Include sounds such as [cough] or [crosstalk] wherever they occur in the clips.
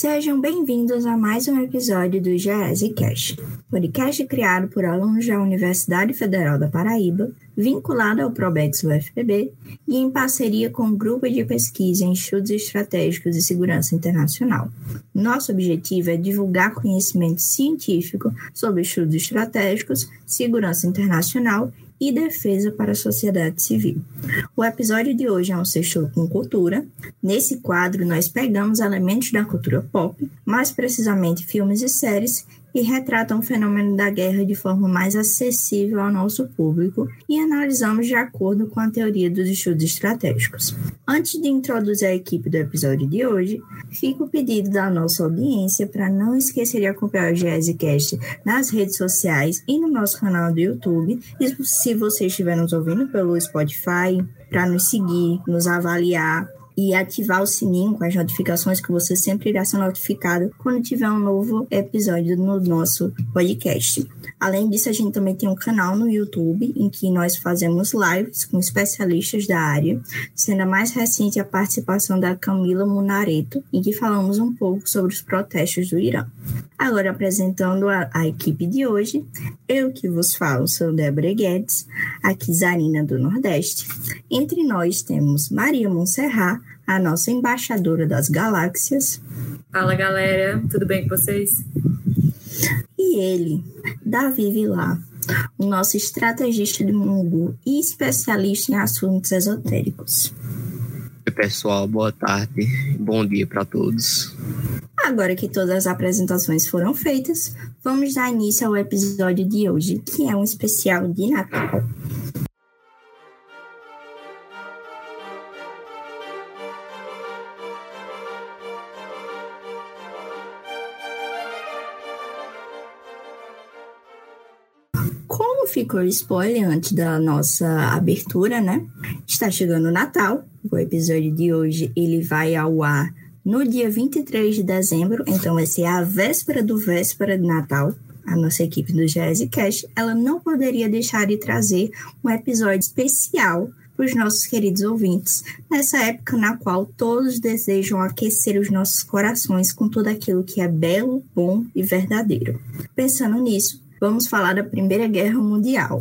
Sejam bem-vindos a mais um episódio do GESE Cash, podcast criado por alunos da Universidade Federal da Paraíba, vinculado ao Probex UFPB e em parceria com o Grupo de Pesquisa em Estudos Estratégicos e Segurança Internacional. Nosso objetivo é divulgar conhecimento científico sobre estudos estratégicos, segurança internacional e defesa para a sociedade civil. O episódio de hoje é um sexto com cultura. Nesse quadro, nós pegamos elementos da cultura pop, mais precisamente filmes e séries, e retratam o fenômeno da guerra de forma mais acessível ao nosso público e analisamos de acordo com a teoria dos estudos estratégicos. Antes de introduzir a equipe do episódio de hoje, fica o pedido da nossa audiência para não esquecer de acompanhar o GSCast nas redes sociais e no nosso canal do YouTube. E se você estiver nos ouvindo pelo Spotify, para nos seguir, nos avaliar e ativar o sininho com as notificações que você sempre irá ser notificado quando tiver um novo episódio no nosso podcast. Além disso, a gente também tem um canal no YouTube em que nós fazemos lives com especialistas da área, sendo a mais recente a participação da Camila Munareto, em que falamos um pouco sobre os protestos do Irã. Agora, apresentando a, a equipe de hoje, eu que vos falo sou Débora Guedes, aqui Zarina do Nordeste. Entre nós temos Maria Monserrat, a nossa embaixadora das galáxias. Fala galera, tudo bem com vocês? E ele, Davi Vilar, o nosso estrategista de Mungu e especialista em assuntos esotéricos. Oi, pessoal, boa tarde, bom dia para todos. Agora que todas as apresentações foram feitas, vamos dar início ao episódio de hoje, que é um especial de Natal. Ficou spoiler antes da nossa abertura, né? Está chegando o Natal. O episódio de hoje ele vai ao ar no dia 23 de dezembro, então vai ser a véspera do véspera de Natal. A nossa equipe do GS Cash, ela não poderia deixar de trazer um episódio especial para os nossos queridos ouvintes, nessa época na qual todos desejam aquecer os nossos corações com tudo aquilo que é belo, bom e verdadeiro. Pensando nisso, vamos falar da Primeira Guerra Mundial.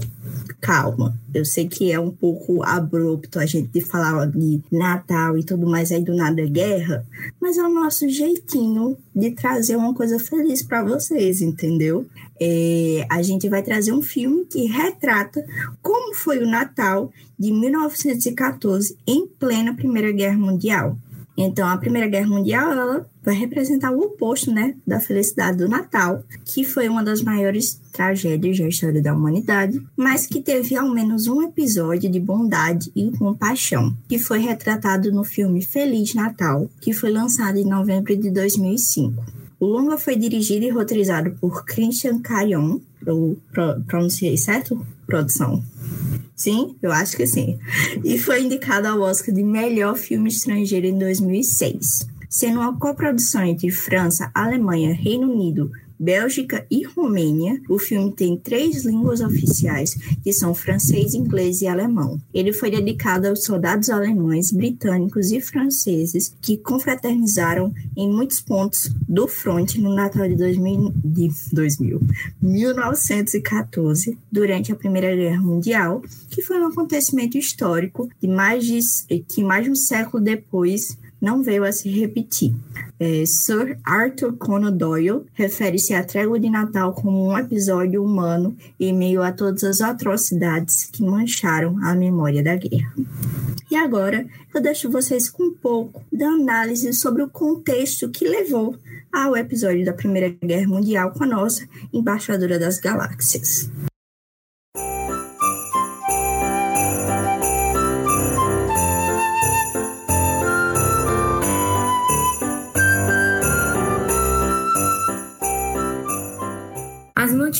Calma, eu sei que é um pouco abrupto a gente falar de Natal e tudo mais aí do nada é guerra, mas é o nosso jeitinho de trazer uma coisa feliz para vocês, entendeu? É, a gente vai trazer um filme que retrata como foi o Natal de 1914 em plena Primeira Guerra Mundial. Então, a Primeira Guerra Mundial ela vai representar o oposto, né, da felicidade do Natal, que foi uma das maiores tragédias da história da humanidade, mas que teve ao menos um episódio de bondade e compaixão, que foi retratado no filme Feliz Natal, que foi lançado em novembro de 2005. O longa foi dirigido e roteirizado por Christian Cayon, eu pronunciei certo? Produção. Sim, eu acho que sim. E foi indicado ao Oscar de melhor filme estrangeiro em 2006. Sendo uma coprodução entre França, Alemanha, Reino Unido, Bélgica e Romênia, o filme tem três línguas oficiais, que são francês, inglês e alemão. Ele foi dedicado aos soldados alemães, britânicos e franceses que confraternizaram em muitos pontos do fronte no Natal de 2000, de 2000 1914, durante a Primeira Guerra Mundial, que foi um acontecimento histórico de mais de, que mais de um século depois não veio a se repetir. É, Sir Arthur Conan Doyle refere-se à trégua de Natal como um episódio humano em meio a todas as atrocidades que mancharam a memória da guerra. E agora eu deixo vocês com um pouco da análise sobre o contexto que levou ao episódio da Primeira Guerra Mundial com a nossa embaixadora das galáxias.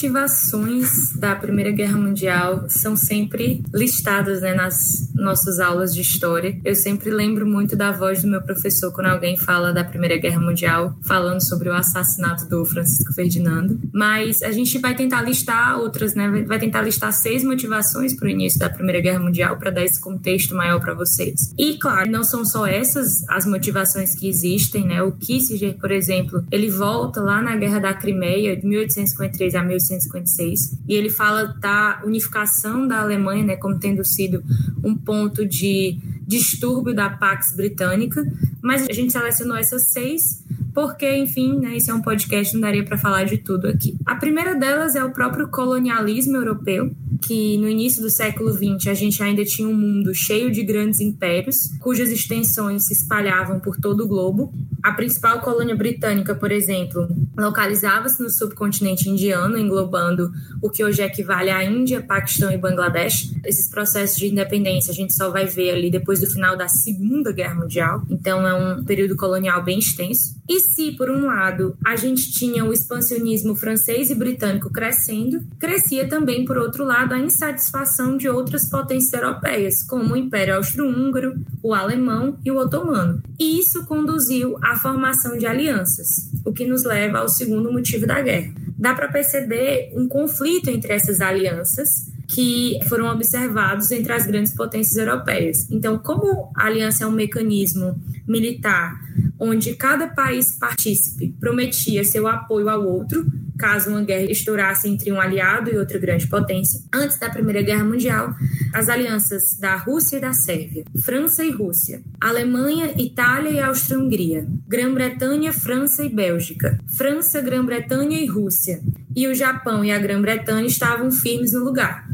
Motivações da Primeira Guerra Mundial são sempre listadas né, nas nossas aulas de história. Eu sempre lembro muito da voz do meu professor quando alguém fala da Primeira Guerra Mundial, falando sobre o assassinato do Francisco Ferdinando. Mas a gente vai tentar listar outras, né? Vai tentar listar seis motivações para o início da Primeira Guerra Mundial para dar esse contexto maior para vocês. E claro, não são só essas as motivações que existem, né? O Kissinger, por exemplo, ele volta lá na Guerra da Crimeia de 1853 a 1856 e ele fala da unificação da Alemanha, né, como tendo sido um ponto de distúrbio da Pax Britânica, mas a gente selecionou essas seis porque, enfim, né, esse é um podcast, não daria para falar de tudo aqui. A primeira delas é o próprio colonialismo europeu, que no início do século XX a gente ainda tinha um mundo cheio de grandes impérios, cujas extensões se espalhavam por todo o globo. A principal colônia britânica, por exemplo, localizava-se no subcontinente indiano, englobando o que hoje equivale à Índia, Paquistão e Bangladesh. Esses processos de independência a gente só vai ver ali depois do final da Segunda Guerra Mundial, então é um período colonial bem extenso. E se, por um lado, a gente tinha o expansionismo francês e britânico crescendo, crescia também, por outro lado, a insatisfação de outras potências europeias, como o Império Austro-Húngaro, o alemão e o otomano. E isso conduziu à formação de alianças, o que nos leva ao segundo motivo da guerra. Dá para perceber um conflito entre essas alianças que foram observados entre as grandes potências europeias. Então, como a aliança é um mecanismo militar onde cada país partícipe prometia seu apoio ao outro, caso uma guerra estourasse entre um aliado e outra grande potência. Antes da Primeira Guerra Mundial, as alianças da Rússia e da Sérvia, França e Rússia, Alemanha, Itália e Áustria-Hungria, Grã-Bretanha, França e Bélgica, França, Grã-Bretanha e Rússia, e o Japão e a Grã-Bretanha estavam firmes no lugar.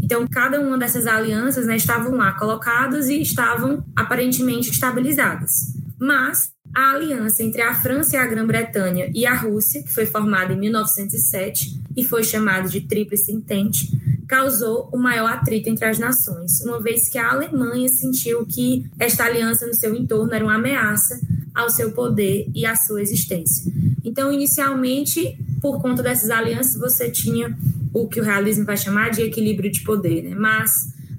Então, cada uma dessas alianças né, estavam lá colocadas e estavam aparentemente estabilizadas. Mas a aliança entre a França e a Grã-Bretanha e a Rússia, que foi formada em 1907 e foi chamada de Tríplice Entente, causou o maior atrito entre as nações, uma vez que a Alemanha sentiu que esta aliança no seu entorno era uma ameaça ao seu poder e à sua existência. Então, inicialmente, por conta dessas alianças, você tinha o que o realismo vai chamar de equilíbrio de poder, né? Mas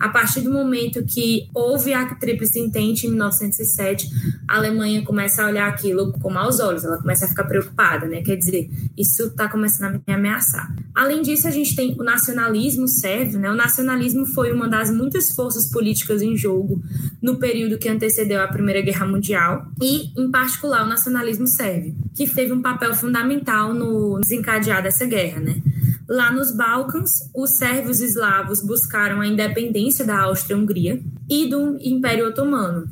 a partir do momento que houve a Tríplice Entente em 1907, a Alemanha começa a olhar aquilo com maus olhos, ela começa a ficar preocupada, né? Quer dizer, isso está começando a me ameaçar. Além disso, a gente tem o nacionalismo sérvio, né? O nacionalismo foi uma das muitas forças políticas em jogo no período que antecedeu a Primeira Guerra Mundial e, em particular, o nacionalismo sérvio, que teve um papel fundamental no desencadear dessa guerra, né? Lá nos Balcãs, os sérvios eslavos buscaram a independência da Áustria-Hungria e do Império Otomano.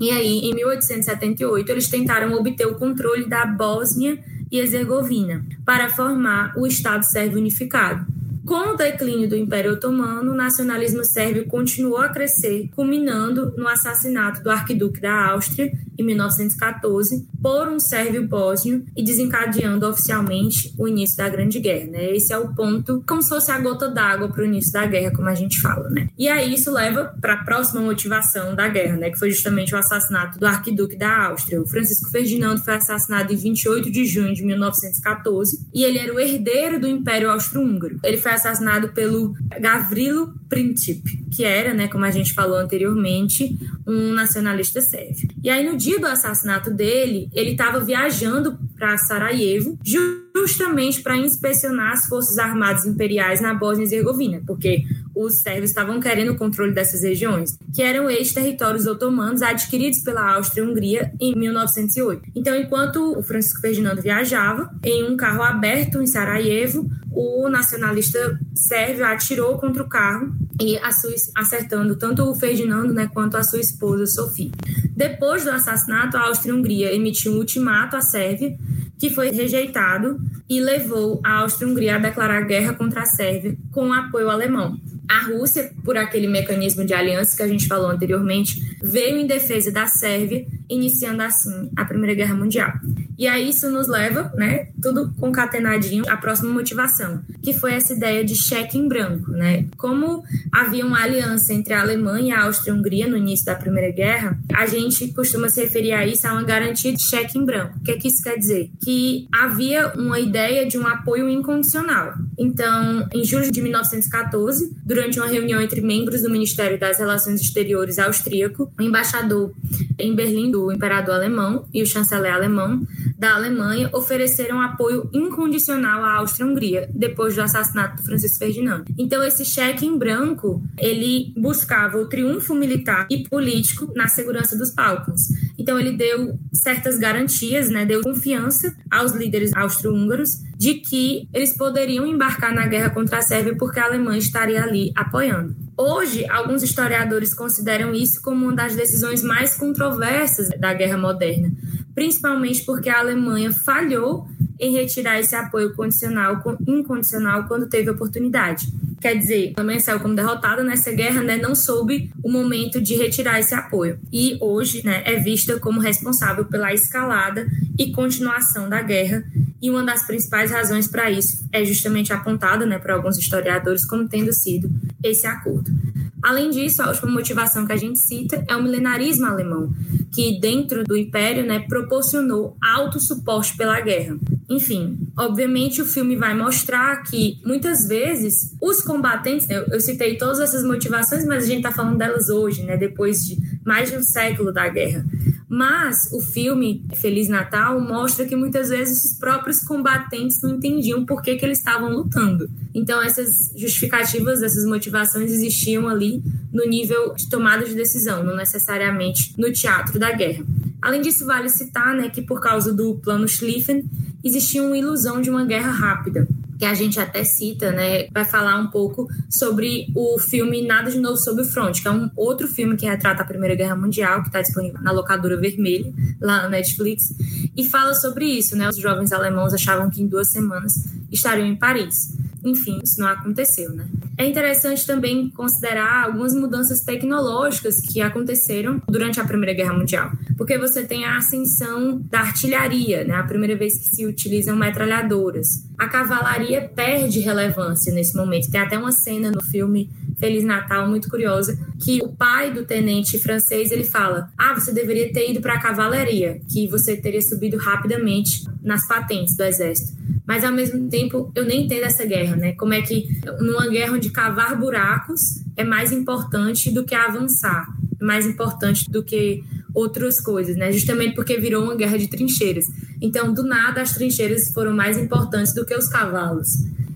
E aí, em 1878, eles tentaram obter o controle da Bósnia e Herzegovina para formar o Estado Sérvio Unificado. Com o declínio do Império Otomano, o nacionalismo sérvio continuou a crescer, culminando no assassinato do arquiduque da Áustria, em 1914, por um sérvio bósnio e desencadeando oficialmente o início da Grande Guerra. Né? Esse é o ponto, como se fosse a gota d'água para o início da guerra, como a gente fala. Né? E aí isso leva para a próxima motivação da guerra, né? que foi justamente o assassinato do arquiduque da Áustria. O Francisco Ferdinando foi assassinado em 28 de junho de 1914 e ele era o herdeiro do Império Austro-Húngaro. Ele foi assassinado pelo Gavrilo Princip, que era, né, como a gente falou anteriormente, um nacionalista sérvio. E aí, no dia do assassinato dele, ele estava viajando para Sarajevo, justamente para inspecionar as forças armadas imperiais na Bósnia e Herzegovina, porque os sérvios estavam querendo o controle dessas regiões, que eram ex-territórios otomanos adquiridos pela Áustria-Hungria em 1908. Então, enquanto o Francisco Ferdinando viajava em um carro aberto em Sarajevo, o nacionalista sérvio atirou contra o carro e acertando tanto o Ferdinando né, quanto a sua esposa Sofia. Depois do assassinato, a Áustria-Hungria emitiu um ultimato à Sérvia, que foi rejeitado e levou a Áustria-Hungria a declarar guerra contra a Sérvia com apoio alemão. A Rússia, por aquele mecanismo de aliança que a gente falou anteriormente, veio em defesa da Sérvia, iniciando assim a Primeira Guerra Mundial. E aí isso nos leva, né, tudo concatenadinho, à próxima motivação, que foi essa ideia de cheque em branco, né? Como havia uma aliança entre a Alemanha e a Áustria-Hungria no início da Primeira Guerra, a gente costuma se referir a isso a uma garantia de cheque em branco. O que, é que isso quer dizer? Que havia uma ideia de um apoio incondicional. Então, em julho de 1914, durante uma reunião entre membros do Ministério das Relações Exteriores austríaco, o embaixador em Berlim do imperador alemão e o chanceler alemão da Alemanha ofereceram apoio incondicional à Áustria-Hungria depois do assassinato do Francisco Ferdinando. Então, esse cheque em branco, ele buscava o triunfo militar e político na segurança dos Balcãs. Então, ele deu certas garantias, né, deu confiança aos líderes austro-húngaros de que eles poderiam embarcar na guerra contra a Sérvia porque a Alemanha estaria ali apoiando. Hoje, alguns historiadores consideram isso como uma das decisões mais controversas da guerra moderna, principalmente porque a Alemanha falhou em retirar esse apoio condicional, incondicional, quando teve oportunidade. Quer dizer, a Alemanha saiu como derrotada nessa guerra, né, não soube o momento de retirar esse apoio. E hoje né, é vista como responsável pela escalada e continuação da guerra e uma das principais razões para isso é justamente apontada né, por alguns historiadores como tendo sido esse acordo. Além disso, a última motivação que a gente cita é o milenarismo alemão, que dentro do império né, proporcionou alto suporte pela guerra. Enfim, obviamente o filme vai mostrar que muitas vezes os combatentes, eu citei todas essas motivações, mas a gente está falando delas hoje, né, depois de mais de um século da guerra. Mas o filme Feliz Natal mostra que muitas vezes os próprios combatentes não entendiam por que, que eles estavam lutando. Então, essas justificativas, essas motivações existiam ali no nível de tomada de decisão, não necessariamente no teatro da guerra. Além disso, vale citar né, que, por causa do Plano Schlieffen, existia uma ilusão de uma guerra rápida que a gente até cita, né, vai falar um pouco sobre o filme Nada de Novo Sob o Front, que é um outro filme que retrata a Primeira Guerra Mundial, que está disponível na locadora vermelha, lá na Netflix, e fala sobre isso, né, os jovens alemãos achavam que em duas semanas estariam em Paris. Enfim, isso não aconteceu, né? É interessante também considerar algumas mudanças tecnológicas que aconteceram durante a Primeira Guerra Mundial, porque você tem a ascensão da artilharia, né? A primeira vez que se utilizam metralhadoras. A cavalaria perde relevância nesse momento. Tem até uma cena no filme Feliz Natal muito curiosa que o pai do tenente francês ele fala: "Ah, você deveria ter ido para a cavalaria, que você teria subido rapidamente nas patentes do exército". Mas ao mesmo tempo, eu nem entendo essa guerra, né? Como é que numa guerra onde cavar buracos é mais importante do que avançar, é mais importante do que outras coisas, né? Justamente porque virou uma guerra de trincheiras. Então, do nada, as trincheiras foram mais importantes do que os cavalos.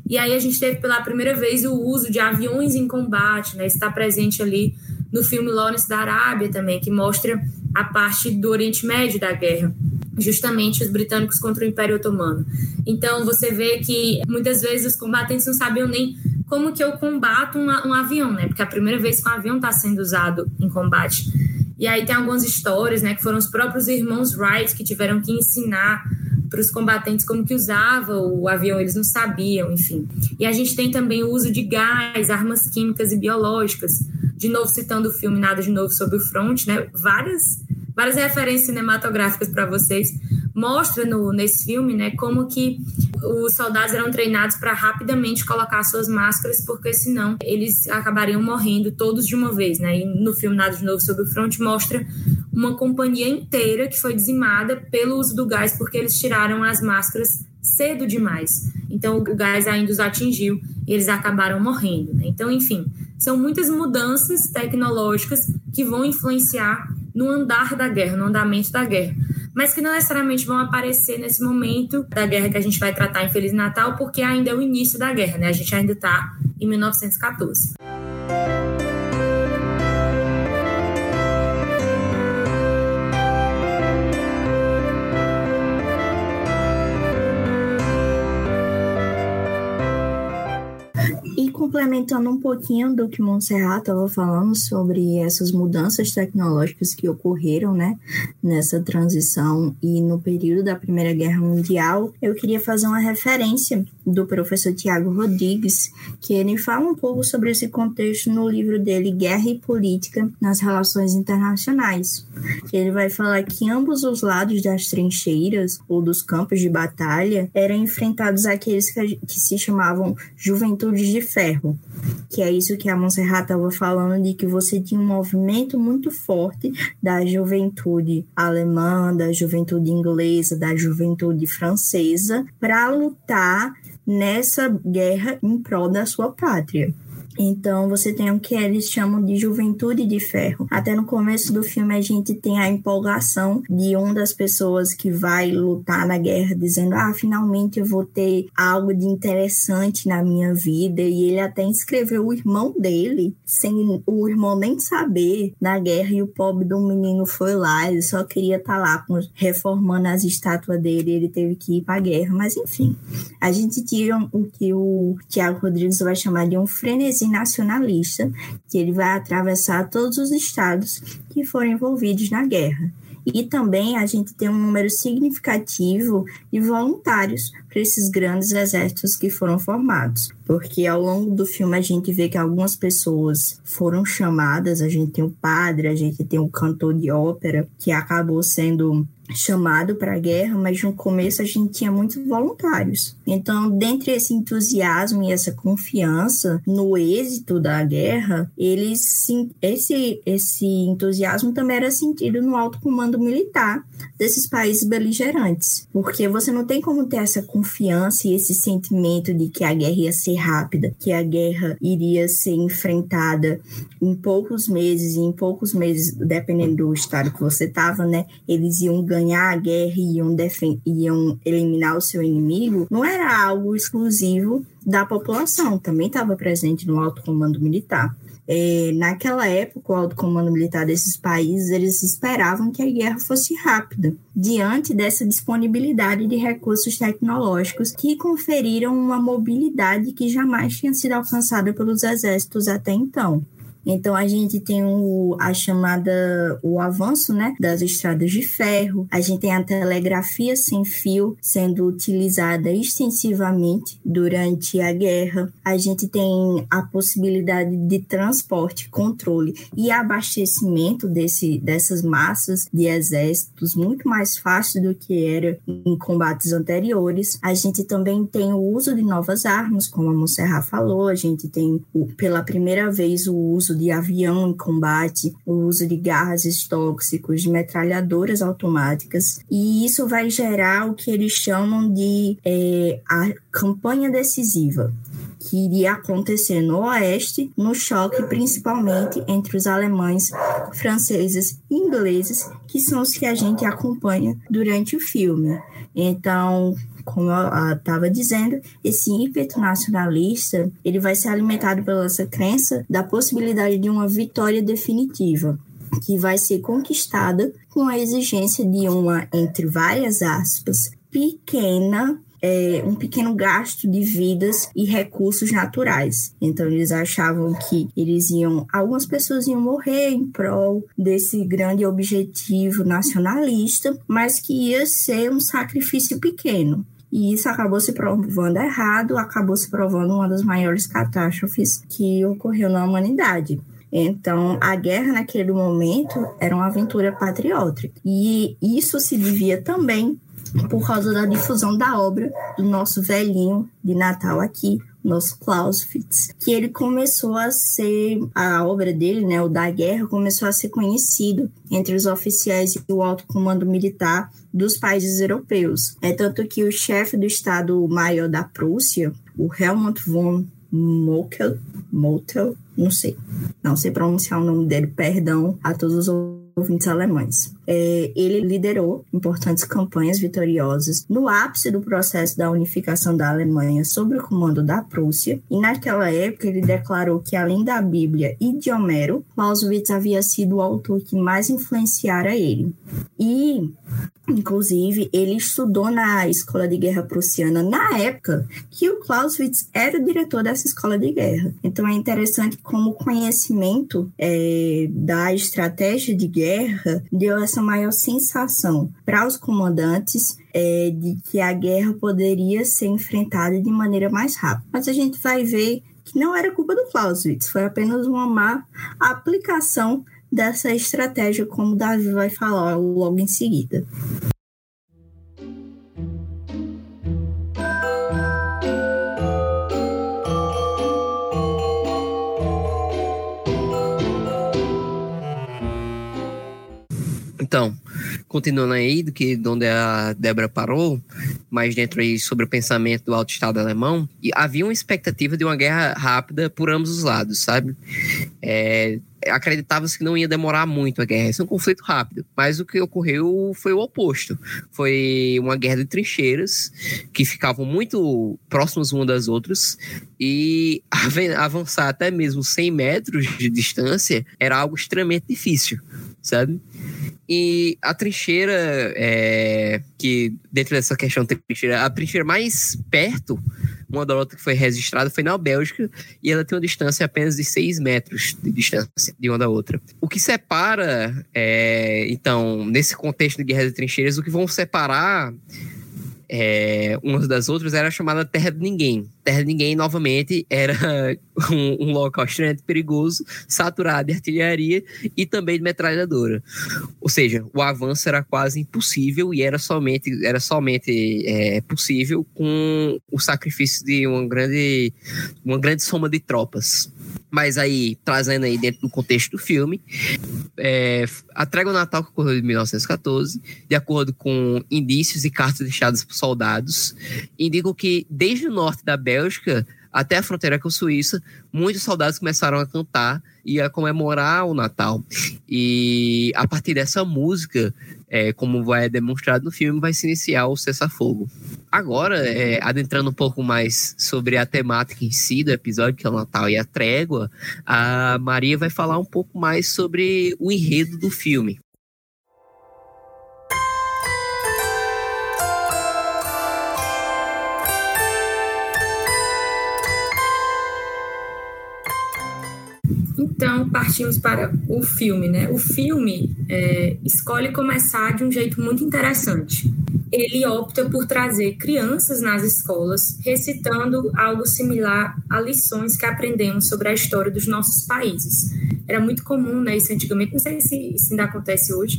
E aí a gente teve pela primeira vez o uso de aviões em combate, né? Está presente ali no filme Lawrence da Arábia também, que mostra a parte do Oriente Médio da guerra justamente os britânicos contra o Império Otomano. Então você vê que muitas vezes os combatentes não sabiam nem como que eu combato um, um avião, né? Porque é a primeira vez que um avião está sendo usado em combate. E aí tem algumas histórias, né? Que foram os próprios irmãos Wright que tiveram que ensinar para os combatentes como que usava o avião, eles não sabiam, enfim. E a gente tem também o uso de gás, armas químicas e biológicas. De novo citando o filme Nada de Novo sobre o Front, né? Várias várias referências cinematográficas para vocês. Mostra no, nesse filme né, como que os soldados eram treinados para rapidamente colocar suas máscaras, porque senão eles acabariam morrendo todos de uma vez. Né? E no filme Nada de Novo sobre o Front mostra uma companhia inteira que foi dizimada pelo uso do gás, porque eles tiraram as máscaras cedo demais. Então o gás ainda os atingiu e eles acabaram morrendo. Né? Então, enfim, são muitas mudanças tecnológicas que vão influenciar no andar da guerra, no andamento da guerra, mas que não necessariamente vão aparecer nesse momento da guerra que a gente vai tratar em Feliz Natal, porque ainda é o início da guerra, né? A gente ainda está em 1914. Complementando um pouquinho do que Montserrat estava falando sobre essas mudanças tecnológicas que ocorreram, né, nessa transição e no período da Primeira Guerra Mundial, eu queria fazer uma referência do professor Tiago Rodrigues, que ele fala um pouco sobre esse contexto no livro dele Guerra e Política nas Relações Internacionais. Ele vai falar que ambos os lados das trincheiras ou dos campos de batalha eram enfrentados aqueles que, que se chamavam juventudes de ferro, que é isso que a Monserrat estava falando de que você tinha um movimento muito forte da juventude alemã, da juventude inglesa, da juventude francesa para lutar nessa guerra em prol da sua pátria. Então você tem o que eles chamam de juventude de ferro. Até no começo do filme a gente tem a empolgação de uma das pessoas que vai lutar na guerra dizendo: "Ah, finalmente eu vou ter algo de interessante na minha vida". E ele até inscreveu o irmão dele sem o irmão nem saber na guerra e o pobre do menino foi lá, ele só queria estar tá lá reformando as estátuas dele, ele teve que ir para a guerra, mas enfim. A gente tira o que o Tiago Rodrigues vai chamar de um frenesi nacionalista, que ele vai atravessar todos os estados que foram envolvidos na guerra. E também a gente tem um número significativo de voluntários para esses grandes exércitos que foram formados. Porque ao longo do filme a gente vê que algumas pessoas foram chamadas, a gente tem o padre, a gente tem o cantor de ópera, que acabou sendo chamado para a guerra, mas no começo a gente tinha muitos voluntários. Então, dentre esse entusiasmo e essa confiança no êxito da guerra, eles esse esse entusiasmo também era sentido no alto comando militar desses países beligerantes, porque você não tem como ter essa confiança e esse sentimento de que a guerra ia ser rápida, que a guerra iria ser enfrentada em poucos meses e em poucos meses, dependendo do estado que você estava, né, eles iam ganhar a guerra e iam, iam eliminar o seu inimigo, não era algo exclusivo da população, também estava presente no alto comando militar. É, naquela época, o alto comando militar desses países, eles esperavam que a guerra fosse rápida, diante dessa disponibilidade de recursos tecnológicos que conferiram uma mobilidade que jamais tinha sido alcançada pelos exércitos até então. Então a gente tem o, a chamada o avanço, né, das estradas de ferro. A gente tem a telegrafia sem fio sendo utilizada extensivamente durante a guerra. A gente tem a possibilidade de transporte, controle e abastecimento desse, dessas massas de exércitos muito mais fácil do que era em combates anteriores. A gente também tem o uso de novas armas, como a Monserrat falou. A gente tem pela primeira vez o uso de avião em combate, o uso de gases tóxicos, metralhadoras automáticas, e isso vai gerar o que eles chamam de é, a campanha decisiva, que iria acontecer no Oeste, no choque principalmente entre os alemães, franceses e ingleses, que são os que a gente acompanha durante o filme. Então, como eu estava dizendo, esse ímpeto nacionalista ele vai ser alimentado pela essa crença da possibilidade de uma vitória definitiva que vai ser conquistada com a exigência de uma, entre várias aspas, pequena é, um pequeno gasto de vidas e recursos naturais. Então eles achavam que eles iam, algumas pessoas iam morrer em prol desse grande objetivo nacionalista, mas que ia ser um sacrifício pequeno. E isso acabou se provando errado, acabou se provando uma das maiores catástrofes que ocorreu na humanidade. Então, a guerra naquele momento era uma aventura patriótica. E isso se devia também por causa da difusão da obra do nosso velhinho de Natal aqui, nosso Clausewitz, que ele começou a ser, a obra dele, né, o da guerra, começou a ser conhecido entre os oficiais e o alto comando militar dos países europeus. É tanto que o chefe do Estado-Maior da Prússia, o Helmut von Mokel, Motel, não sei, não sei pronunciar o nome dele, perdão a todos os ouvintes alemães. É, ele liderou importantes campanhas vitoriosas no ápice do processo da unificação da Alemanha sob o comando da Prússia, e naquela época ele declarou que, além da Bíblia e de Homero, Clausewitz havia sido o autor que mais influenciara ele. E, inclusive, ele estudou na Escola de Guerra Prussiana na época que o Clausewitz era o diretor dessa escola de guerra. Então é interessante como o conhecimento é, da estratégia de guerra deu essa maior sensação para os comandantes é, de que a guerra poderia ser enfrentada de maneira mais rápida. Mas a gente vai ver que não era culpa do Clausewitz, foi apenas uma má aplicação dessa estratégia, como o Davi vai falar logo em seguida. Então, continuando aí do que onde a Débora parou, mais dentro aí sobre o pensamento do alto estado alemão, e havia uma expectativa de uma guerra rápida por ambos os lados, sabe? É, acreditava-se que não ia demorar muito a guerra, isso é um conflito rápido. Mas o que ocorreu foi o oposto. Foi uma guerra de trincheiras que ficavam muito próximas uma das outras e [laughs] avançar até mesmo 100 metros de distância era algo extremamente difícil, sabe? E a trincheira, é, que dentro dessa questão de trincheira, a trincheira mais perto uma da outra que foi registrada foi na Bélgica e ela tem uma distância apenas de 6 metros de distância de uma da outra. O que separa, é, então, nesse contexto de guerra de trincheiras, o que vão separar é, umas das outras era chamada Terra de Ninguém. Terra de Ninguém, novamente, era [laughs] um, um, local extremamente perigoso, saturado de artilharia e também de metralhadora. Ou seja, o avanço era quase impossível e era somente, era somente é, possível com o sacrifício de uma grande, uma grande soma de tropas. Mas aí, trazendo aí dentro do contexto do filme, é, a Trégua Natal que ocorreu em 1914, de acordo com indícios e cartas deixadas por soldados, indicam que desde o norte da Bélgica até a fronteira com a Suíça, muitos soldados começaram a cantar e a comemorar o Natal. E a partir dessa música, é, como vai demonstrado no filme, vai se iniciar o cessar-fogo. Agora, é, adentrando um pouco mais sobre a temática em si do episódio, que é o Natal e a trégua, a Maria vai falar um pouco mais sobre o enredo do filme. Então, partimos para o filme, né? O filme é, escolhe começar de um jeito muito interessante. Ele opta por trazer crianças nas escolas recitando algo similar a lições que aprendemos sobre a história dos nossos países. Era muito comum, né? Isso antigamente, não sei se isso ainda acontece hoje,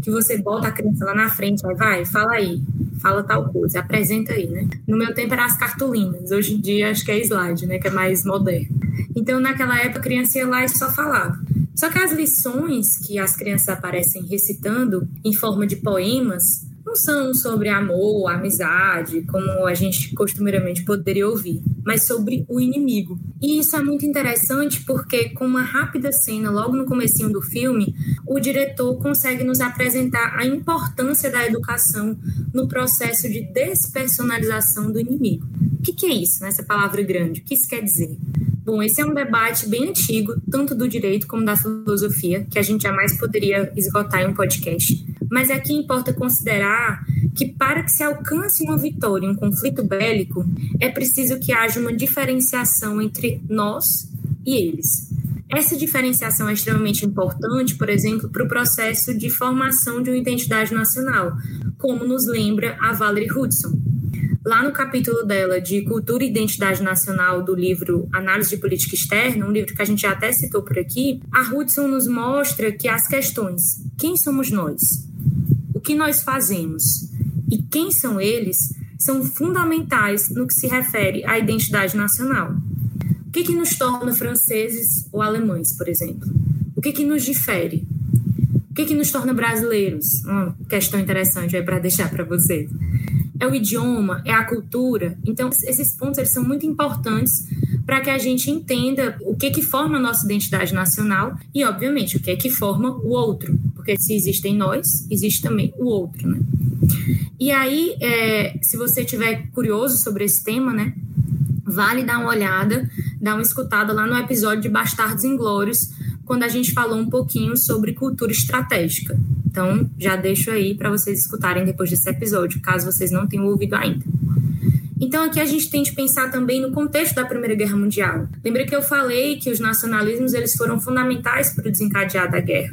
que você bota a criança lá na frente, aí vai, fala aí, fala tal coisa, apresenta aí, né? No meu tempo eram as cartolinas, hoje em dia acho que é slide, né? Que é mais moderno. Então, naquela época, a criança ia lá e só falava. Só que as lições que as crianças aparecem recitando em forma de poemas não são sobre amor, amizade, como a gente costumeiramente poderia ouvir, mas sobre o inimigo. E isso é muito interessante porque com uma rápida cena logo no comecinho do filme, o diretor consegue nos apresentar a importância da educação no processo de despersonalização do inimigo. O que, que é isso, né? essa palavra grande? O que isso quer dizer? Bom, esse é um debate bem antigo, tanto do direito como da filosofia, que a gente jamais poderia esgotar em um podcast. Mas aqui importa considerar que para que se alcance uma vitória em um conflito bélico, é preciso que haja uma diferenciação entre nós e eles. Essa diferenciação é extremamente importante, por exemplo, para o processo de formação de uma identidade nacional, como nos lembra a Valerie Hudson. Lá no capítulo dela de Cultura e Identidade Nacional do livro Análise de Política Externa, um livro que a gente já até citou por aqui, a Hudson nos mostra que as questões quem somos nós, o que nós fazemos e quem são eles são fundamentais no que se refere à identidade nacional. O que, que nos torna franceses ou alemães, por exemplo? O que, que nos difere? O que, que nos torna brasileiros? Uma questão interessante aí para deixar para vocês é o idioma, é a cultura. Então, esses pontos eles são muito importantes para que a gente entenda o que que forma a nossa identidade nacional e, obviamente, o que é que forma o outro. Porque se existem nós, existe também o outro, né? E aí, é, se você tiver curioso sobre esse tema, né, vale dar uma olhada, dar uma escutada lá no episódio de Bastardos Inglórios, quando a gente falou um pouquinho sobre cultura estratégica. Então, já deixo aí para vocês escutarem depois desse episódio, caso vocês não tenham ouvido ainda. Então, aqui a gente tem de pensar também no contexto da Primeira Guerra Mundial. Lembra que eu falei que os nacionalismos eles foram fundamentais para o desencadear da guerra.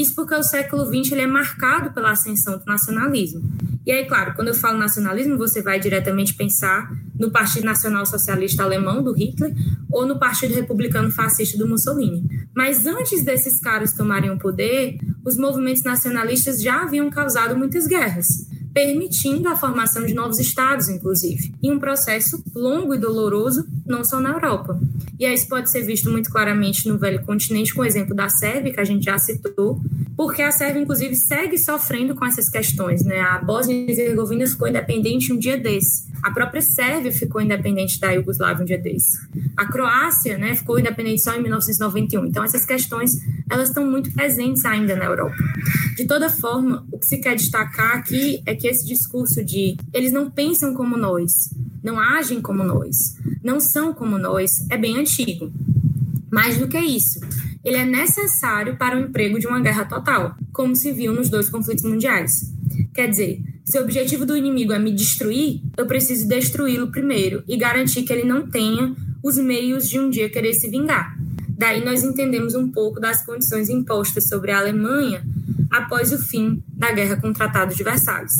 Isso porque o século XX ele é marcado pela ascensão do nacionalismo. E aí, claro, quando eu falo nacionalismo, você vai diretamente pensar no Partido Nacional Socialista Alemão, do Hitler, ou no Partido Republicano Fascista do Mussolini. Mas antes desses caras tomarem o poder, os movimentos nacionalistas já haviam causado muitas guerras permitindo a formação de novos estados, inclusive, em um processo longo e doloroso, não só na Europa. E aí isso pode ser visto muito claramente no velho continente, com o exemplo da Sérvia, que a gente já citou, porque a Sérvia, inclusive, segue sofrendo com essas questões. Né? A Bósnia e Herzegovina ficou independente um dia desse. A própria Sérvia ficou independente da Iugoslávia um dia desse. A Croácia né, ficou independente só em 1991. Então, essas questões elas estão muito presentes ainda na Europa. De toda forma, o que se quer destacar aqui é que esse discurso de eles não pensam como nós, não agem como nós, não são como nós, é bem antigo. Mais do que isso, ele é necessário para o emprego de uma guerra total, como se viu nos dois conflitos mundiais. Quer dizer, se o objetivo do inimigo é me destruir, eu preciso destruí-lo primeiro e garantir que ele não tenha os meios de um dia querer se vingar. Daí nós entendemos um pouco das condições impostas sobre a Alemanha após o fim da guerra com o Tratado de Versalhes.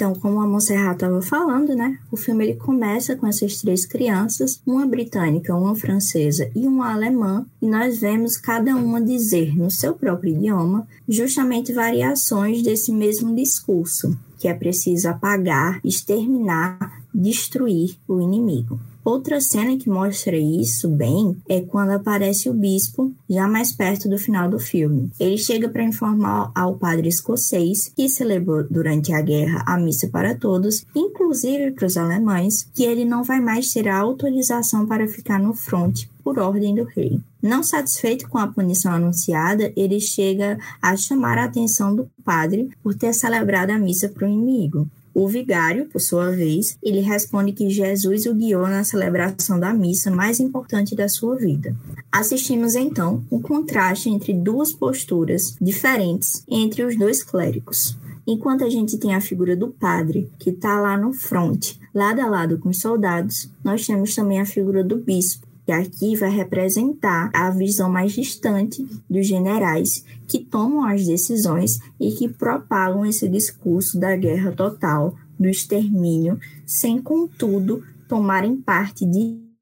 Então, como a Monserrat estava falando, né? O filme ele começa com essas três crianças, uma britânica, uma francesa e uma alemã, e nós vemos cada uma dizer no seu próprio idioma justamente variações desse mesmo discurso, que é preciso apagar, exterminar, destruir o inimigo. Outra cena que mostra isso bem é quando aparece o bispo, já mais perto do final do filme. Ele chega para informar ao padre escocês, que celebrou durante a guerra a missa para todos, inclusive para os alemães, que ele não vai mais ter a autorização para ficar no fronte por ordem do rei. Não satisfeito com a punição anunciada, ele chega a chamar a atenção do padre por ter celebrado a missa para o inimigo. O vigário, por sua vez, ele responde que Jesus o guiou na celebração da missa mais importante da sua vida. Assistimos então um contraste entre duas posturas diferentes entre os dois clérigos. Enquanto a gente tem a figura do padre, que está lá no fronte, lado a lado com os soldados, nós temos também a figura do bispo, que aqui vai representar a visão mais distante dos generais que tomam as decisões e que propagam esse discurso da guerra total, do extermínio, sem, contudo, tomarem parte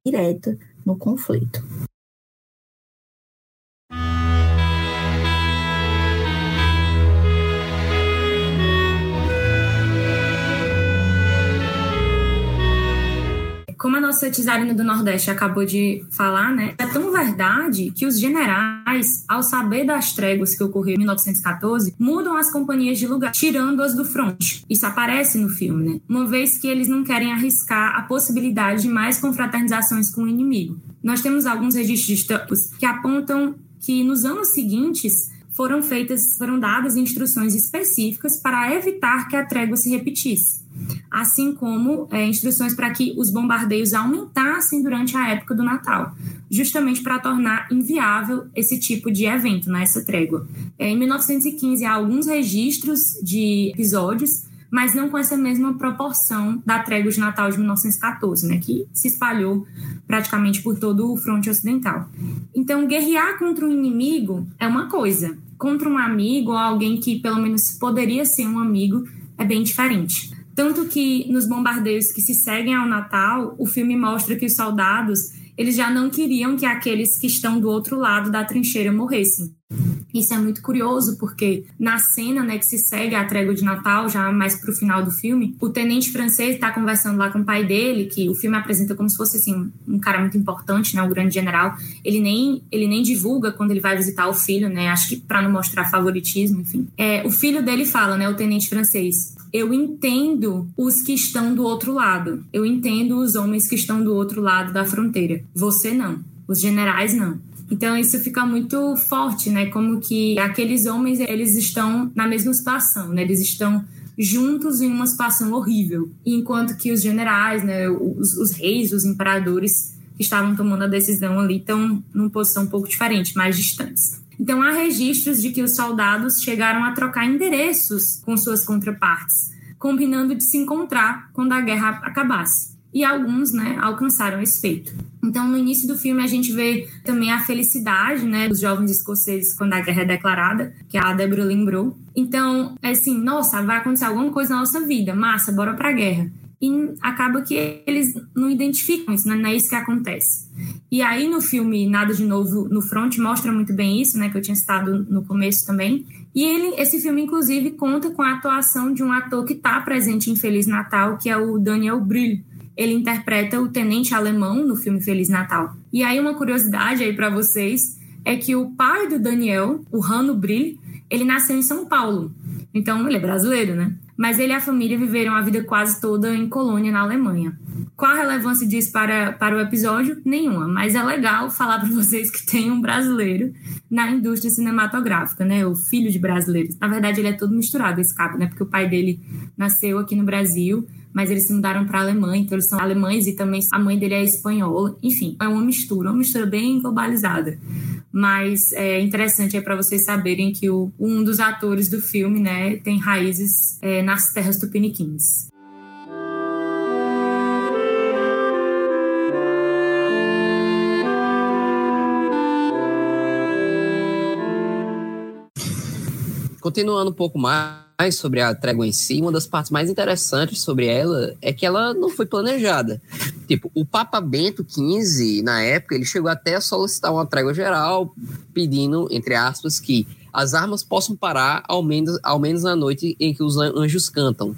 direta no conflito. Como a nossa Tizarina do Nordeste acabou de falar, né, é tão verdade que os generais, ao saber das tréguas que ocorreram em 1914, mudam as companhias de lugar, tirando-as do fronte. Isso aparece no filme, né? Uma vez que eles não querem arriscar a possibilidade de mais confraternizações com o inimigo. Nós temos alguns registros que apontam que nos anos seguintes foram feitas, foram dadas instruções específicas para evitar que a trégua se repetisse assim como é, instruções para que os bombardeios aumentassem durante a época do Natal, justamente para tornar inviável esse tipo de evento, né, essa trégua. É, em 1915 há alguns registros de episódios, mas não com essa mesma proporção da trégua de Natal de 1914, né, que se espalhou praticamente por todo o fronte ocidental. Então, guerrear contra um inimigo é uma coisa, contra um amigo ou alguém que pelo menos poderia ser um amigo é bem diferente. Tanto que nos bombardeios que se seguem ao Natal, o filme mostra que os soldados eles já não queriam que aqueles que estão do outro lado da trincheira morressem. Isso é muito curioso porque na cena né, que se segue a trégua de Natal, já mais para o final do filme, o tenente francês está conversando lá com o pai dele, que o filme apresenta como se fosse assim, um cara muito importante, né, o grande general. Ele nem, ele nem divulga quando ele vai visitar o filho, né, acho que para não mostrar favoritismo, enfim. É, o filho dele fala, né, o tenente francês, eu entendo os que estão do outro lado. Eu entendo os homens que estão do outro lado da fronteira. Você não. Os generais não. Então isso fica muito forte, né? Como que aqueles homens eles estão na mesma situação, né? Eles estão juntos em uma situação horrível, enquanto que os generais, né? Os, os reis, os imperadores que estavam tomando a decisão ali estão numa posição um pouco diferente, mais distantes. Então, há registros de que os soldados chegaram a trocar endereços com suas contrapartes, combinando de se encontrar quando a guerra acabasse. E alguns, né, alcançaram esse feito. Então, no início do filme, a gente vê também a felicidade, né, dos jovens escoceses quando a guerra é declarada, que a Débora lembrou. Então, é assim, nossa, vai acontecer alguma coisa na nossa vida, massa, bora pra guerra e acaba que eles não identificam isso, né? não é isso que acontece. E aí no filme Nada de Novo no Front mostra muito bem isso, né, que eu tinha citado no começo também. E ele, esse filme inclusive conta com a atuação de um ator que está presente em Feliz Natal, que é o Daniel Brühl. Ele interpreta o tenente alemão no filme Feliz Natal. E aí uma curiosidade aí para vocês é que o pai do Daniel, o Rano Brühl, ele nasceu em São Paulo. Então ele é brasileiro, né? mas ele e a família viveram a vida quase toda em colônia na Alemanha. Qual a relevância disso para, para o episódio? Nenhuma, mas é legal falar para vocês que tem um brasileiro na indústria cinematográfica, né? O filho de brasileiros. Na verdade, ele é todo misturado, esse cabo, né? Porque o pai dele nasceu aqui no Brasil, mas eles se mudaram para a Alemanha, então eles são alemães e também a mãe dele é espanhola. Enfim, é uma mistura, uma mistura bem globalizada. Mas é interessante é para vocês saberem que o, um dos atores do filme, né, tem raízes é, nas terras tupiniquins. Continuando um pouco mais sobre a trégua em si, uma das partes mais interessantes sobre ela é que ela não foi planejada. Tipo, o Papa Bento XV, na época, ele chegou até a solicitar uma trégua geral, pedindo, entre aspas, que as armas possam parar ao menos, ao menos na noite em que os anjos cantam.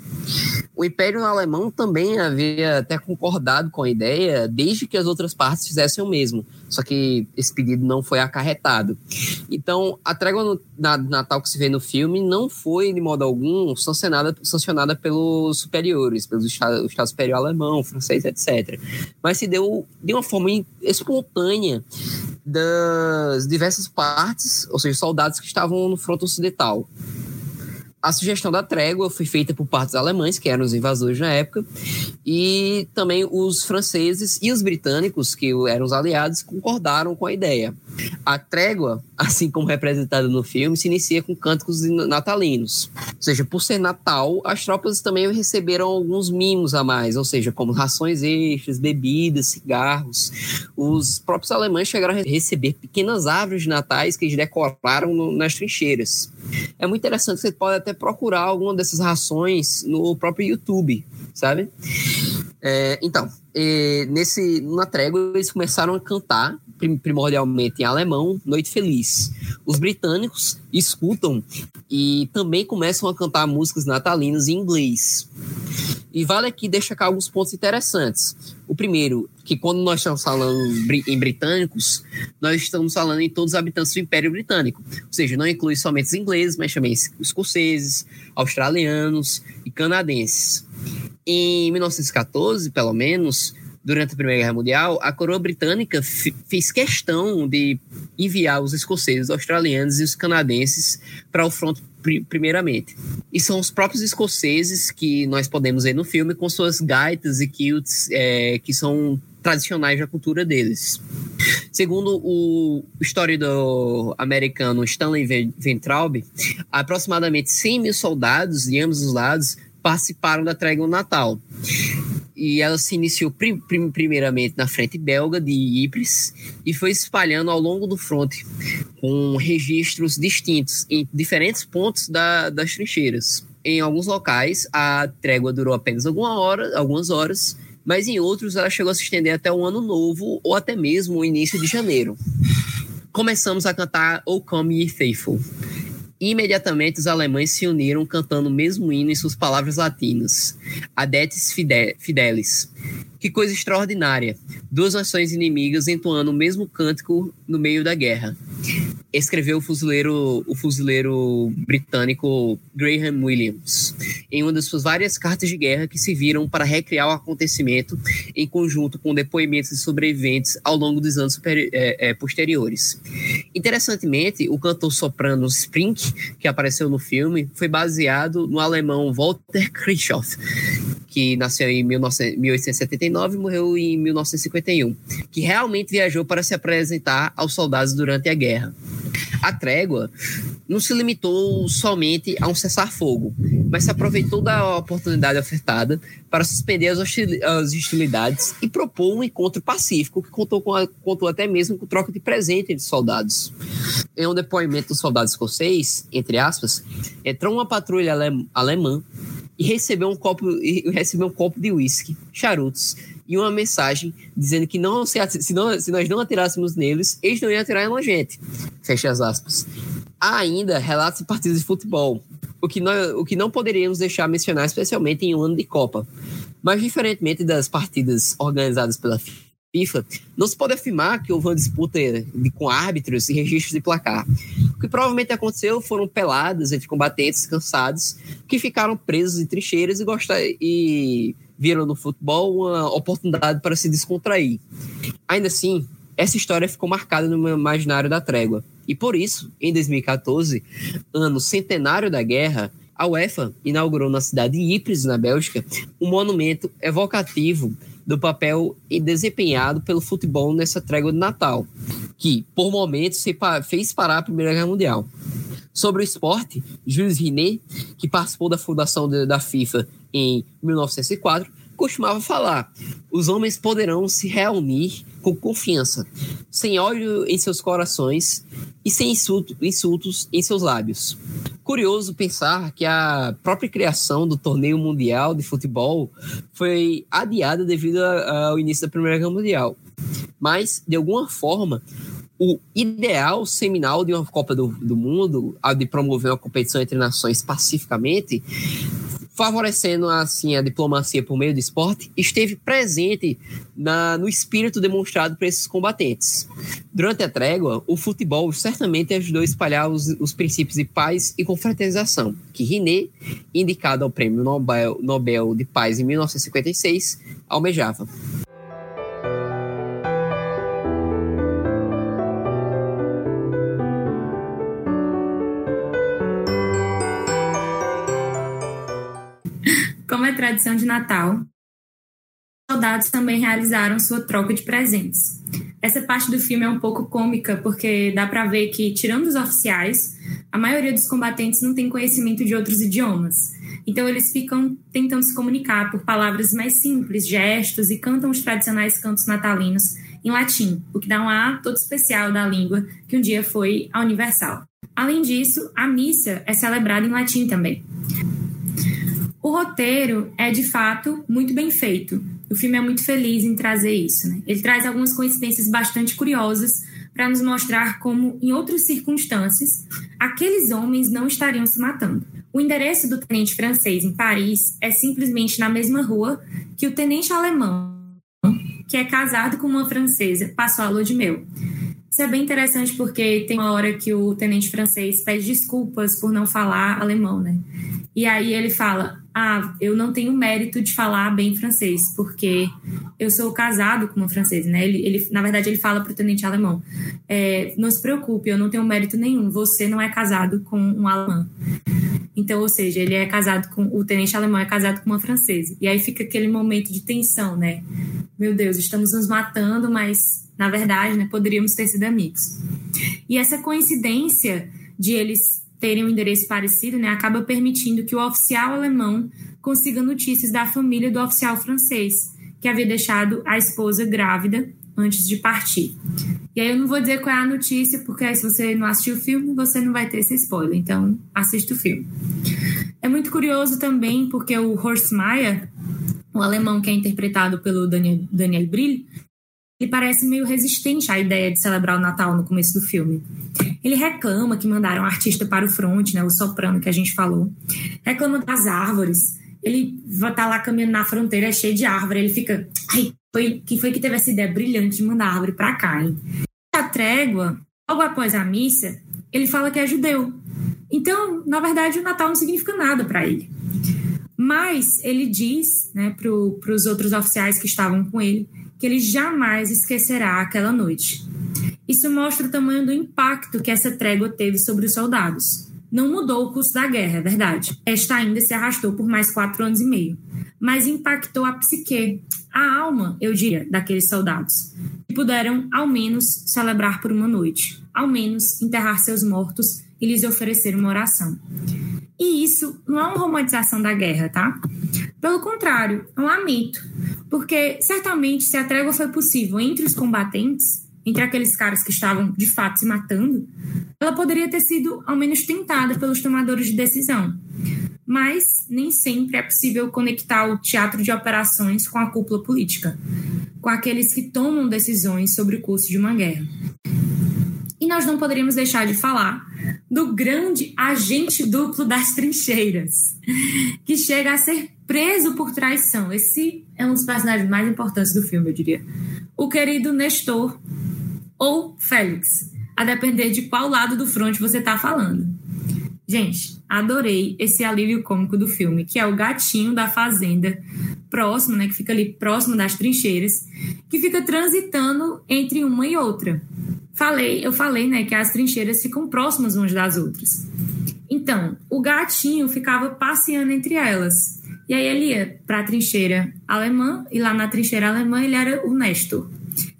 O Império Alemão também havia até concordado com a ideia desde que as outras partes fizessem o mesmo, só que esse pedido não foi acarretado. Então, a trégua no, na, Natal que se vê no filme não foi, de modo algum, sancionada, sancionada pelos superiores, pelos Estado, Estado Superior Alemão, francês, etc. Mas se deu de uma forma espontânea das diversas partes, ou seja, soldados que estavam no fronte ocidental. A sugestão da trégua foi feita por partes alemães, que eram os invasores na época, e também os franceses e os britânicos, que eram os aliados, concordaram com a ideia. A trégua, assim como representada no filme, se inicia com cânticos natalinos. Ou seja, por ser Natal, as tropas também receberam alguns mimos a mais, ou seja, como rações extras, bebidas, cigarros. Os próprios alemães chegaram a receber pequenas árvores de natais que eles decoraram no, nas trincheiras. É muito interessante, você pode até procurar alguma dessas rações no próprio YouTube, sabe? É, então, nesse na trégua eles começaram a cantar primordialmente em alemão, Noite Feliz. Os britânicos escutam e também começam a cantar músicas natalinas em inglês. E vale aqui destacar alguns pontos interessantes. O primeiro, que quando nós estamos falando em britânicos, nós estamos falando em todos os habitantes do Império Britânico. Ou seja, não inclui somente os ingleses, mas também escoceses, australianos e canadenses. Em 1914, pelo menos, durante a Primeira Guerra Mundial, a coroa britânica fez questão de enviar os escoceses, australianos e os canadenses para o fronte primeiramente. E são os próprios escoceses que nós podemos ver no filme com suas gaitas e kilts é, que são tradicionais da cultura deles. Segundo o historiador americano Stanley Ventraub, aproximadamente 100 mil soldados de ambos os lados participaram da trégua natal. E ela se iniciou prim prim primeiramente na frente belga de Ypres e foi espalhando ao longo do fronte, com registros distintos em diferentes pontos da, das trincheiras. Em alguns locais, a trégua durou apenas alguma hora, algumas horas, mas em outros ela chegou a se estender até o ano novo ou até mesmo o início de janeiro. Começamos a cantar O Come Ye Faithful, Imediatamente os alemães se uniram cantando o mesmo hino em suas palavras latinas, Adetes Fidelis. Que coisa extraordinária! Duas nações inimigas entoando o mesmo cântico no meio da guerra. Escreveu o fuzileiro, o fuzileiro britânico Graham Williams em uma das suas várias cartas de guerra que se viram para recriar o acontecimento em conjunto com depoimentos de sobreviventes ao longo dos anos super, é, é, posteriores. Interessantemente, o cantor soprano Sprink, que apareceu no filme, foi baseado no alemão Walter Kirchhoff, que nasceu em 1879 e morreu em 1951, que realmente viajou para se apresentar aos soldados durante a guerra. A trégua não se limitou somente a um cessar-fogo, mas se aproveitou da oportunidade ofertada para suspender as, hostilidades e propor um encontro pacífico que contou, com a, contou até mesmo com troca de presente entre soldados. Em um depoimento do soldado escocês, entre aspas, entrou uma patrulha alemã e recebeu um copo, recebeu um copo de uísque, charutos e uma mensagem dizendo que não se, se, não, se nós não atirássemos neles, eles não iam atirar em gente. Fecha as aspas. Há ainda relatos de partidas de futebol, o que, nós, o que não poderíamos deixar mencionar, especialmente em um ano de Copa. Mas, diferentemente das partidas organizadas pela FIFA, não se pode afirmar que houve uma disputa com árbitros e registros de placar. O que provavelmente aconteceu foram peladas entre combatentes cansados que ficaram presos em trincheiras e, gostar, e viram no futebol uma oportunidade para se descontrair. Ainda assim, essa história ficou marcada no meu imaginário da trégua. E por isso, em 2014, ano centenário da guerra, a UEFA inaugurou na cidade de Ypres, na Bélgica, um monumento evocativo do papel desempenhado pelo futebol nessa trégua de Natal, que, por momentos, fez parar a Primeira Guerra Mundial. Sobre o esporte, Jules Rimet, que participou da fundação da FIFA em 1904, costumava falar: os homens poderão se reunir com confiança, sem ódio em seus corações e sem insulto, insultos em seus lábios. Curioso pensar que a própria criação do torneio mundial de futebol foi adiada devido ao início da Primeira Guerra Mundial. Mas, de alguma forma, o ideal seminal de uma Copa do, do Mundo, a de promover uma competição entre nações pacificamente, favorecendo assim a diplomacia por meio do esporte, esteve presente na, no espírito demonstrado por esses combatentes. Durante a trégua, o futebol certamente ajudou a espalhar os, os princípios de paz e confraternização, que René, indicado ao Prêmio Nobel, Nobel de Paz em 1956, almejava. Tradição de Natal, os soldados também realizaram sua troca de presentes. Essa parte do filme é um pouco cômica, porque dá para ver que, tirando os oficiais, a maioria dos combatentes não tem conhecimento de outros idiomas. Então, eles ficam tentando se comunicar por palavras mais simples, gestos, e cantam os tradicionais cantos natalinos em latim, o que dá um ar todo especial da língua que um dia foi a universal. Além disso, a missa é celebrada em latim também. O roteiro é de fato muito bem feito. O filme é muito feliz em trazer isso. Né? Ele traz algumas coincidências bastante curiosas para nos mostrar como, em outras circunstâncias, aqueles homens não estariam se matando. O endereço do tenente francês em Paris é simplesmente na mesma rua que o tenente alemão, que é casado com uma francesa, passou a lua de mel. Isso é bem interessante porque tem uma hora que o tenente francês pede desculpas por não falar alemão, né? E aí ele fala: Ah, eu não tenho mérito de falar bem francês, porque eu sou casado com uma francesa, né? Ele, ele na verdade, ele fala para o tenente alemão: é, Não se preocupe, eu não tenho mérito nenhum, você não é casado com um alemão. Então, ou seja, ele é casado com. O tenente alemão é casado com uma francesa. E aí fica aquele momento de tensão, né? Meu Deus, estamos nos matando, mas na verdade, né, poderíamos ter sido amigos. E essa coincidência de eles terem um endereço parecido, né, acaba permitindo que o oficial alemão consiga notícias da família do oficial francês, que havia deixado a esposa grávida antes de partir. E aí eu não vou dizer qual é a notícia, porque aí se você não assistiu o filme, você não vai ter esse spoiler. Então, assista o filme. É muito curioso também, porque o Horst Mayer, o alemão que é interpretado pelo Daniel, Daniel Brill, ele parece meio resistente à ideia de celebrar o Natal no começo do filme. Ele reclama que mandaram um artista para o front, né, o soprano que a gente falou. Reclama das árvores. Ele vai tá lá caminhando na fronteira, é cheio de árvore. Ele fica, ai, foi, quem foi que teve essa ideia brilhante de mandar árvore para cá, hein? A trégua, logo após a missa, ele fala que é judeu. Então, na verdade, o Natal não significa nada para ele. Mas ele diz né, para os outros oficiais que estavam com ele que ele jamais esquecerá aquela noite. Isso mostra o tamanho do impacto que essa trégua teve sobre os soldados. Não mudou o curso da guerra, é verdade. Esta ainda se arrastou por mais quatro anos e meio. Mas impactou a psique, a alma, eu diria, daqueles soldados, que puderam, ao menos, celebrar por uma noite, ao menos enterrar seus mortos e lhes oferecer uma oração. E isso não é uma romantização da guerra, tá? Pelo contrário, é um lamento. Porque certamente, se a trégua foi possível entre os combatentes, entre aqueles caras que estavam de fato se matando, ela poderia ter sido ao menos tentada pelos tomadores de decisão. mas nem sempre é possível conectar o teatro de operações com a cúpula política, com aqueles que tomam decisões sobre o curso de uma guerra. E nós não poderíamos deixar de falar do grande agente duplo das trincheiras, que chega a ser preso por traição. Esse é um dos personagens mais importantes do filme, eu diria. O querido Nestor, ou Félix, a depender de qual lado do fronte você está falando. Gente, adorei esse alívio cômico do filme, que é o gatinho da fazenda, próximo, né, que fica ali próximo das trincheiras, que fica transitando entre uma e outra. Falei, eu falei, né, que as trincheiras ficam próximas umas das outras. Então, o gatinho ficava passeando entre elas. E aí ele ia para a trincheira alemã, e lá na trincheira alemã ele era o Nestor.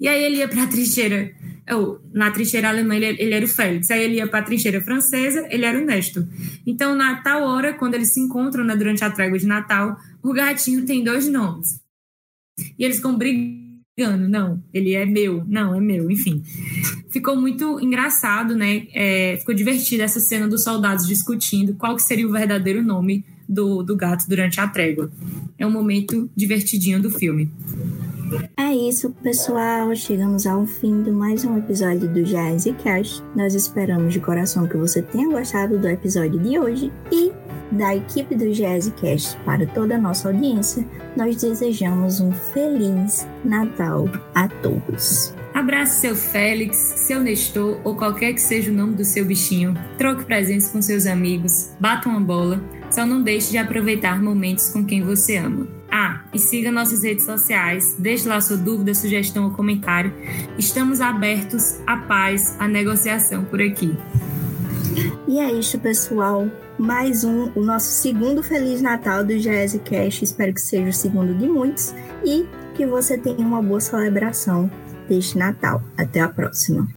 E aí ele ia para a [laughs] trincheira ou, na trincheira alemã ele, ele, era o Félix, aí ele ia para a trincheira francesa, ele era o Nestor. Então, na tal hora, quando eles se encontram né, durante a trégua de Natal, o gatinho tem dois nomes. E eles ficam brigando, não, ele é meu, não, é meu, enfim. Ficou muito engraçado, né? É, ficou divertida essa cena dos soldados discutindo qual que seria o verdadeiro nome do, do gato durante a trégua. É um momento divertidinho do filme. É isso, pessoal. Chegamos ao fim de mais um episódio do Jazz e Cash. Nós esperamos de coração que você tenha gostado do episódio de hoje e da equipe do Jazz Cast para toda a nossa audiência, nós desejamos um feliz Natal a todos. Abraço seu Félix, seu Nestor ou qualquer que seja o nome do seu bichinho. Troque presentes com seus amigos, bata uma bola. Só não deixe de aproveitar momentos com quem você ama. Ah, e siga nossas redes sociais, deixe lá sua dúvida, sugestão ou comentário. Estamos abertos à paz, à negociação por aqui. E é isso, pessoal. Mais um, o nosso segundo Feliz Natal do Jazz Cash. Espero que seja o segundo de muitos e que você tenha uma boa celebração deste Natal. Até a próxima.